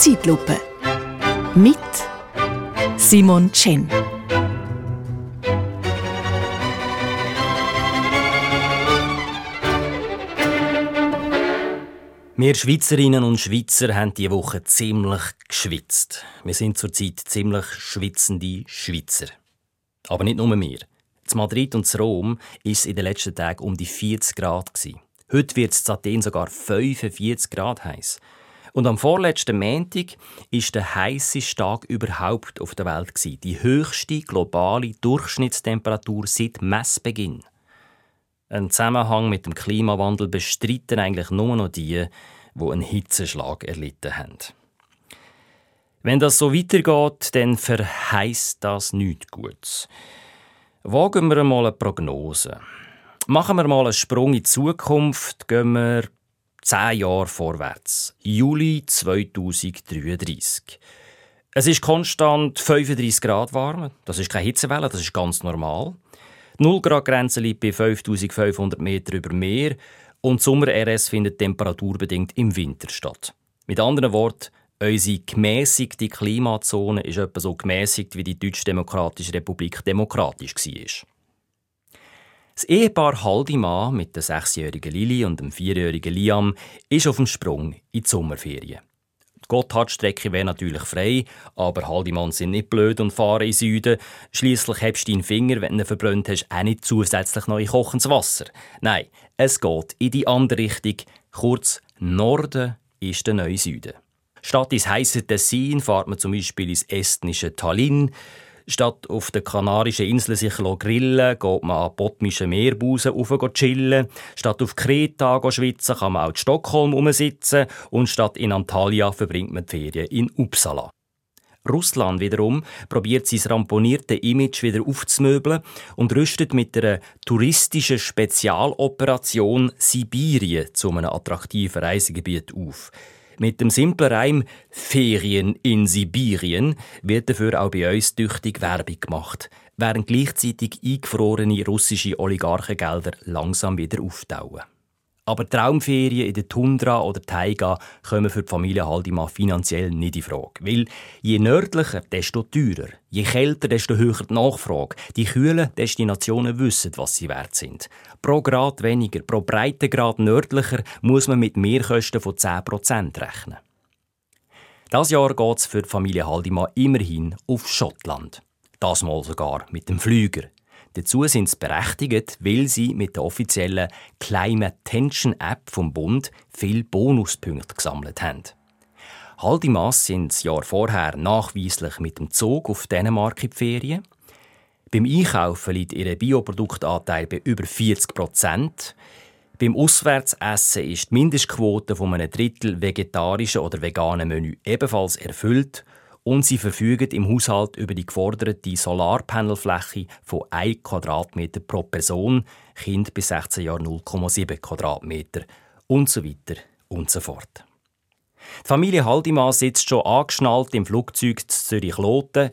Zeitlupe. Mit Simon Chen. Wir Schweizerinnen und Schweizer haben diese Woche ziemlich geschwitzt. Wir sind zurzeit ziemlich schwitzende Schweizer. Aber nicht nur wir. In Madrid und in Rom war es in den letzten Tagen um die 40 Grad. Heute wird es in Athen sogar 45 Grad heiß. Und am vorletzten Montag war der heißeste Tag überhaupt auf der Welt. Die höchste globale Durchschnittstemperatur seit Messbeginn. Ein Zusammenhang mit dem Klimawandel bestreiten eigentlich nur noch die, die einen Hitzeschlag erlitten haben. Wenn das so weitergeht, dann verheißt das nichts Gutes. Wagen wir mal eine Prognose. Machen wir mal einen Sprung in die Zukunft, gehen wir zehn Jahre vorwärts. Juli 2033. Es ist konstant 35 Grad warm. Das ist keine Hitzewelle, das ist ganz normal. Die 0 Grad Grenze liegt bei 5500 Meter über Meer und Sommer-RS findet temperaturbedingt im Winter statt. Mit anderen Worten, unsere gemäßigte Klimazone ist etwa so gemäßigt, wie die Deutsch-Demokratische Republik demokratisch war. Das Ehepaar Haldimann mit der sechsjährigen Lili und dem vierjährigen Liam ist auf dem Sprung in die Sommerferien. Gotthardstrecke wäre natürlich frei, aber Haldimann sind nicht blöd und fahren in Süden. Schließlich hebst du deinen Finger, wenn du ihn verbrannt hast, auch nicht zusätzlich neu kochendes Wasser. Nein, es geht in die andere Richtung. Kurz, Norden ist der neue Süden. Statt ins heisse Tessin fährt man zum Beispiel ins estnische Tallinn. Statt auf den Kanarischen Inseln sich grillen, geht man an Botmischen Meerbusen rauf chillen. Statt auf Kreta schwitzen, kann man auch in Stockholm umsitzen. Und statt in Antalya verbringt man die Ferien in Uppsala. Russland wiederum probiert sein ramponierte Image wieder aufzumöbeln und rüstet mit einer touristischen Spezialoperation Sibirien zu einem attraktiven Reisegebiet auf. Mit dem simplen Reim Ferien in Sibirien wird dafür auch bei uns tüchtig Werbung gemacht, während gleichzeitig eingefrorene russische Oligarchengelder langsam wieder auftauen. Aber Traumferien in der Tundra oder Taiga kommen für die Familie Haldimann finanziell nicht in Frage. Weil je nördlicher, desto teurer. Je kälter, desto höher die Nachfrage. Die kühlen Destinationen wissen, was sie wert sind. Pro Grad weniger, pro Breitengrad nördlicher muss man mit Mehrkosten von 10% rechnen. Das Jahr geht es für die Familie Haldimann immerhin auf Schottland. Das mal sogar mit dem Flüger. Dazu sind sie berechtigt, weil sie mit der offiziellen Climate Tension App vom Bund viel Bonuspunkte gesammelt haben. Haldimas sind das Jahr vorher nachweislich mit dem Zug auf Dänemark in die Ferien. Beim Einkaufen liegt ihr Bioproduktanteil bei über 40 Prozent. Beim Auswärtsessen ist die Mindestquote von einem Drittel vegetarischen oder veganen Menü ebenfalls erfüllt und sie verfügen im Haushalt über die geforderte Solarpanelfläche von 1 Quadratmeter pro Person, Kind bis 16 Jahre 0,7 Quadratmeter und so weiter und so fort. Die Familie Haldimann sitzt schon angeschnallt im Flugzeug zu Zürich-Loten.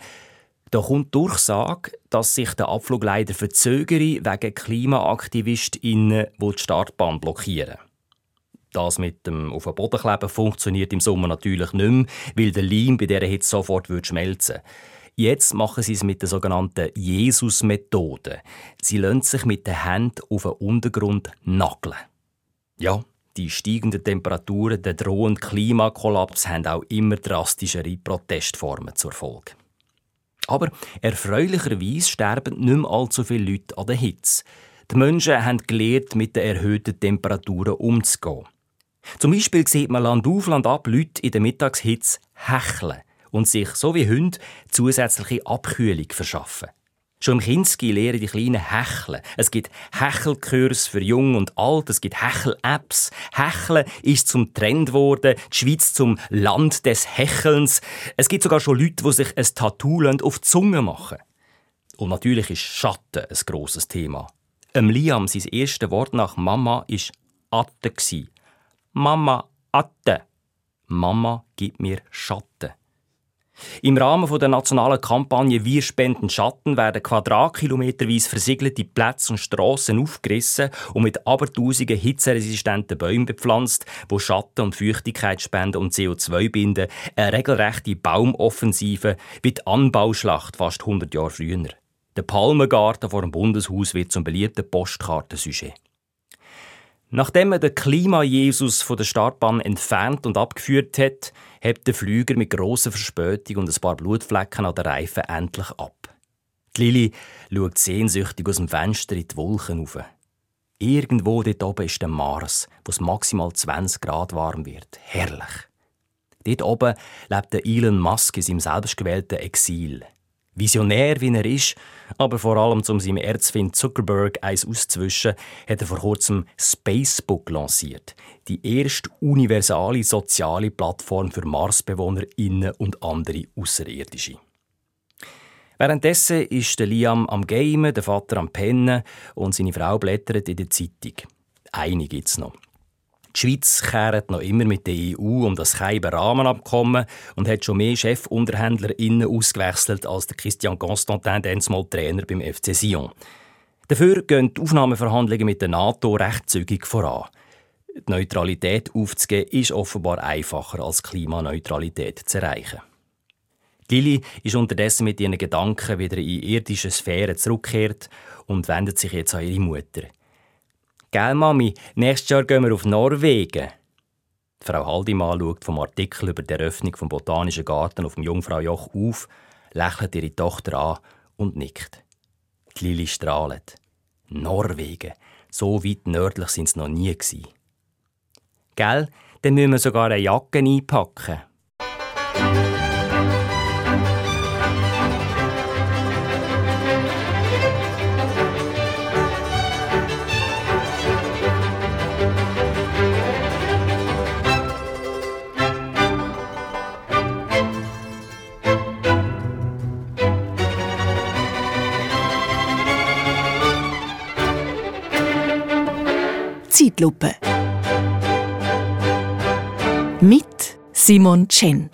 Da kommt Durchsage, dass sich der Abflug leider verzögere wegen KlimaaktivistInnen, die die Startbahn blockieren. Das mit dem auf den Boden kleben funktioniert im Sommer natürlich nicht mehr, weil der Leim bei dieser Hitze sofort schmelzen Jetzt machen sie es mit der sogenannten Jesus-Methode. Sie lassen sich mit den Händen auf den Untergrund nageln. Ja, die steigenden Temperaturen, der drohende Klimakollaps haben auch immer drastischere Protestformen zur Folge. Aber erfreulicherweise sterben nicht mehr allzu viele Leute an der Hitze. Die Menschen haben gelernt, mit den erhöhten Temperaturen umzugehen. Zum Beispiel sieht man Land auf, Land ab Leute in der Mittagshitze hecheln und sich, so wie Hunde, zusätzliche Abkühlung verschaffen. Schon im Kinski lehren die Kleinen hecheln. Es gibt Hechelkurs für Jung und Alt, es gibt Hechel-Apps. Hecheln ist zum Trend geworden, die Schweiz zum Land des Hechelns. Es gibt sogar schon Leute, die sich ein Tattoo auf die Zunge machen. Und natürlich ist Schatten ein grosses Thema. Em Liam, sein erstes Wort nach Mama, ist Atte. Mama Atte. Mama gibt mir Schatten. Im Rahmen der nationalen Kampagne Wir spenden Schatten werden quadratkilometerweise versiegelte Plätze und Strassen aufgerissen und mit abertausenden hitzeresistenten Bäumen bepflanzt, wo Schatten und Feuchtigkeit spenden und CO2 binden. Eine regelrechte Baumoffensive wie die Anbauschlacht fast 100 Jahre früher. Der Palmengarten vor dem Bundeshaus wird zum beliebten Postkartensujet. Nachdem er den Klima-Jesus von der Startbahn entfernt und abgeführt hat, hebt der Flüger mit grosser Verspätung und ein paar Blutflecken an den Reifen endlich ab. Die Lili schaut sehnsüchtig aus dem Fenster in die Wolken rauf. Irgendwo dort oben ist der Mars, wo es maximal 20 Grad warm wird. Herrlich. Dort oben lebt der Elon Musk in seinem selbstgewählten Exil. Visionär wie er ist, aber vor allem um seinem Erzfind Zuckerberg eins auszuwischen, hat er vor kurzem Spacebook lanciert. Die erste universale soziale Plattform für MarsbewohnerInnen und andere Außerirdische. Währenddessen ist Liam am Gamen, der Vater am Pennen und seine Frau blättert in der Zeitung. Eine gibt's noch. Die Schweiz kehrt noch immer mit der EU um das Keiber Rahmenabkommen und hat schon mehr ChefunterhändlerInnen ausgewechselt als der Christian Constantin, mal Trainer beim FC Sion. Dafür gehen die Aufnahmeverhandlungen mit der NATO recht zügig voran. Die Neutralität aufzugeben ist offenbar einfacher als Klimaneutralität zu erreichen. Lili ist unterdessen mit ihren Gedanken wieder in irdische Sphären zurückgekehrt und wendet sich jetzt an ihre Mutter. Gell, Mami, nächstes Jahr gehen wir auf Norwegen. Frau Haldimann schaut vom Artikel über die Eröffnung vom Botanischen Garten auf dem Jungfrau Joch auf, lächelt ihre Tochter an und nickt. Die Lili strahlt. Norwegen. So weit nördlich sind sie noch nie gewesen. Gell, dann müssen wir sogar eine Jacke einpacken. Zeitlupe. Mit Simon Chen.